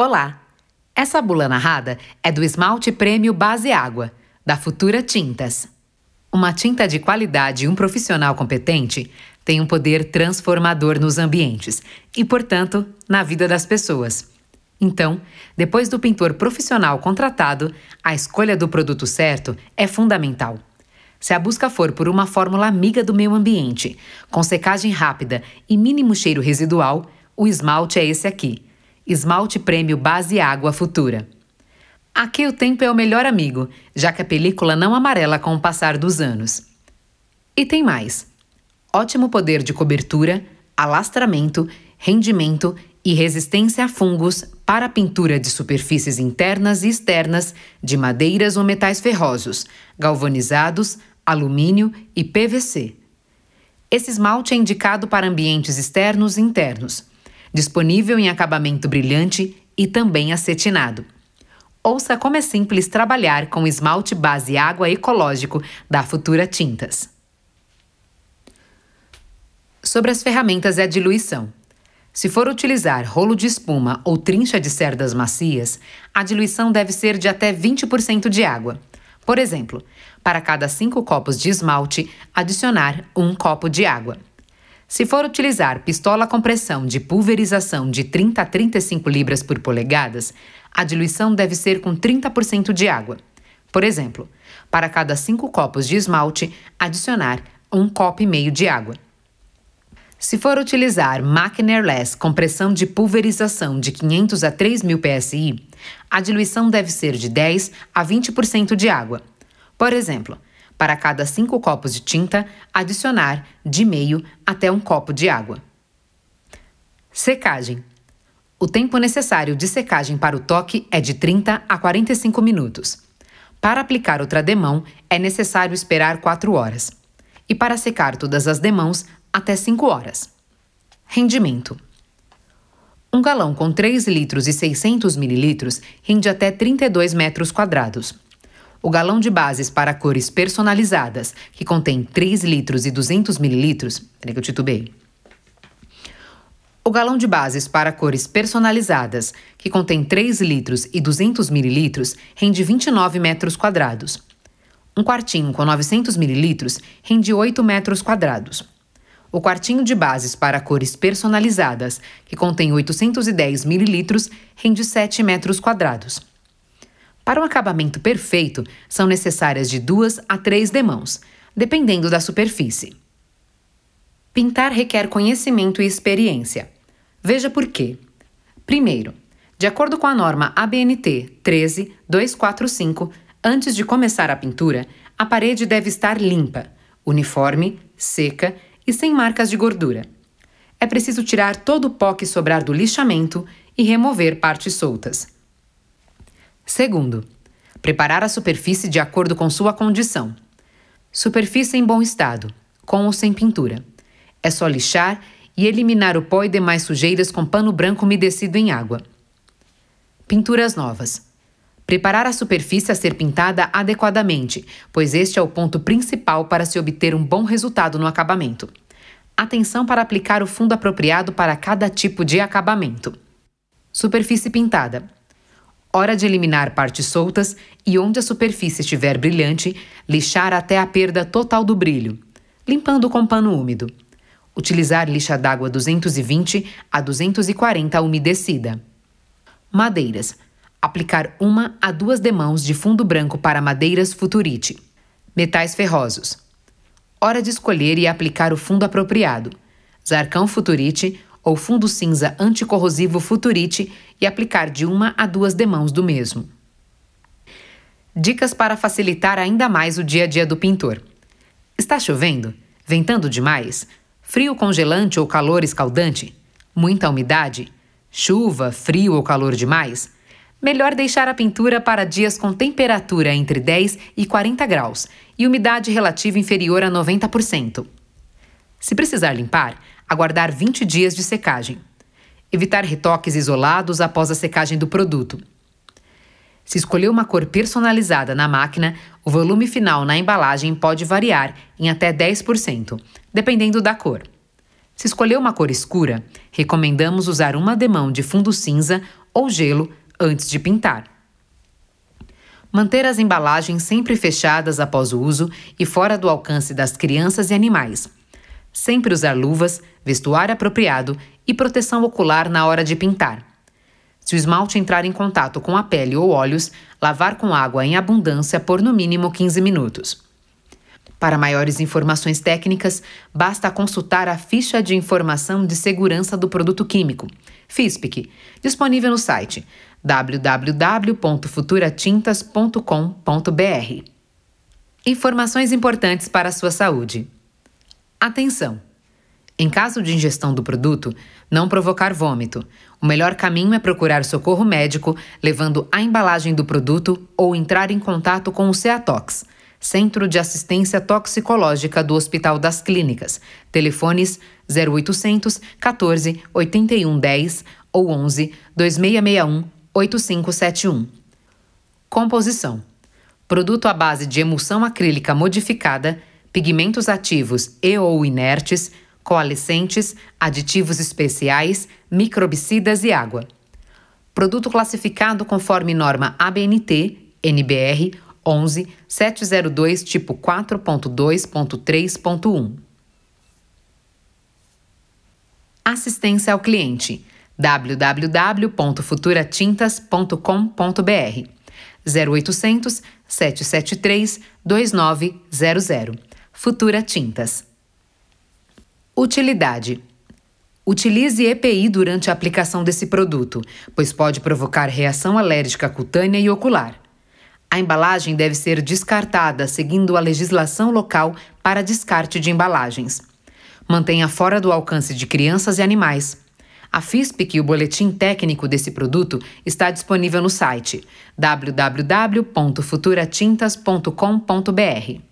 Olá! Essa bula narrada é do esmalte prêmio Base Água, da Futura Tintas. Uma tinta de qualidade e um profissional competente tem um poder transformador nos ambientes e, portanto, na vida das pessoas. Então, depois do pintor profissional contratado, a escolha do produto certo é fundamental. Se a busca for por uma fórmula amiga do meio ambiente, com secagem rápida e mínimo cheiro residual, o esmalte é esse aqui. Esmalte Prêmio Base Água Futura. Aqui o tempo é o melhor amigo, já que a película não amarela com o passar dos anos. E tem mais. Ótimo poder de cobertura, alastramento, rendimento e resistência a fungos para a pintura de superfícies internas e externas de madeiras ou metais ferrosos, galvanizados, alumínio e PVC. Esse esmalte é indicado para ambientes externos e internos, disponível em acabamento brilhante e também acetinado. Ouça como é simples trabalhar com esmalte base água ecológico da Futura Tintas. Sobre as ferramentas e a diluição. Se for utilizar rolo de espuma ou trincha de cerdas macias, a diluição deve ser de até 20% de água. Por exemplo, para cada 5 copos de esmalte, adicionar um copo de água. Se for utilizar pistola com pressão de pulverização de 30 a 35 libras por polegadas, a diluição deve ser com 30% de água. Por exemplo, para cada 5 copos de esmalte, adicionar um copo e meio de água. Se for utilizar máquina airless com pressão de pulverização de 500 a 3000 psi, a diluição deve ser de 10 a 20% de água. Por exemplo, para cada 5 copos de tinta, adicionar de meio até um copo de água. Secagem. O tempo necessário de secagem para o toque é de 30 a 45 minutos. Para aplicar outra demão, é necessário esperar 4 horas. E para secar todas as demãos, até 5 horas. Rendimento. Um galão com 3 litros e 600 mililitros rende até 32 metros quadrados. O galão de bases para cores personalizadas, que contém 3 litros e 200 mililitros... Peraí que eu titubei. O galão de bases para cores personalizadas, que contém 3 litros e 200 mililitros, rende 29 metros quadrados. Um quartinho com 900 mililitros rende 8 metros quadrados. O quartinho de bases para cores personalizadas, que contém 810 mililitros, rende 7 metros quadrados. Para um acabamento perfeito, são necessárias de duas a três demãos, dependendo da superfície. Pintar requer conhecimento e experiência. Veja por quê. Primeiro, de acordo com a norma ABNT 13245, antes de começar a pintura, a parede deve estar limpa, uniforme, seca e sem marcas de gordura. É preciso tirar todo o pó que sobrar do lixamento e remover partes soltas. Segundo, preparar a superfície de acordo com sua condição. Superfície em bom estado, com ou sem pintura. É só lixar e eliminar o pó e demais sujeiras com pano branco umedecido em água. Pinturas novas. Preparar a superfície a ser pintada adequadamente, pois este é o ponto principal para se obter um bom resultado no acabamento. Atenção para aplicar o fundo apropriado para cada tipo de acabamento. Superfície pintada. Hora de eliminar partes soltas e onde a superfície estiver brilhante, lixar até a perda total do brilho, limpando com pano úmido. Utilizar lixa d'água 220 a 240 umedecida. Madeiras Aplicar uma a duas demãos de fundo branco para madeiras futurite. Metais ferrosos. Hora de escolher e aplicar o fundo apropriado. Zarcão futurite ou fundo cinza anticorrosivo futurite e aplicar de uma a duas demãos do mesmo. Dicas para facilitar ainda mais o dia a dia do pintor. Está chovendo? Ventando demais? Frio congelante ou calor escaldante? Muita umidade? Chuva, frio ou calor demais? Melhor deixar a pintura para dias com temperatura entre 10 e 40 graus e umidade relativa inferior a 90%. Se precisar limpar, aguardar 20 dias de secagem. Evitar retoques isolados após a secagem do produto. Se escolher uma cor personalizada na máquina, o volume final na embalagem pode variar em até 10%, dependendo da cor. Se escolher uma cor escura, recomendamos usar uma demão de fundo cinza ou gelo antes de pintar. Manter as embalagens sempre fechadas após o uso e fora do alcance das crianças e animais. Sempre usar luvas, vestuário apropriado e proteção ocular na hora de pintar. Se o esmalte entrar em contato com a pele ou olhos, lavar com água em abundância por no mínimo 15 minutos. Para maiores informações técnicas, basta consultar a ficha de informação de segurança do produto químico, FISPIC, disponível no site www.futuratintas.com.br. Informações importantes para a sua saúde. Atenção! Em caso de ingestão do produto, não provocar vômito. O melhor caminho é procurar socorro médico, levando a embalagem do produto ou entrar em contato com o CEATOX, Centro de Assistência Toxicológica do Hospital das Clínicas. Telefones 0800 14 81 10 ou 11 2661 8571. Composição: Produto à base de emulsão acrílica modificada, pigmentos ativos e ou inertes coalescentes, aditivos especiais, microbicidas e água. Produto classificado conforme norma ABNT, NBR 11 702 tipo 4.2.3.1. Assistência ao cliente www.futuratintas.com.br 0800 773 2900. Futura Tintas. Utilidade: Utilize EPI durante a aplicação desse produto, pois pode provocar reação alérgica cutânea e ocular. A embalagem deve ser descartada seguindo a legislação local para descarte de embalagens. Mantenha fora do alcance de crianças e animais. A FISPIC e o boletim técnico desse produto está disponível no site www.futuratintas.com.br.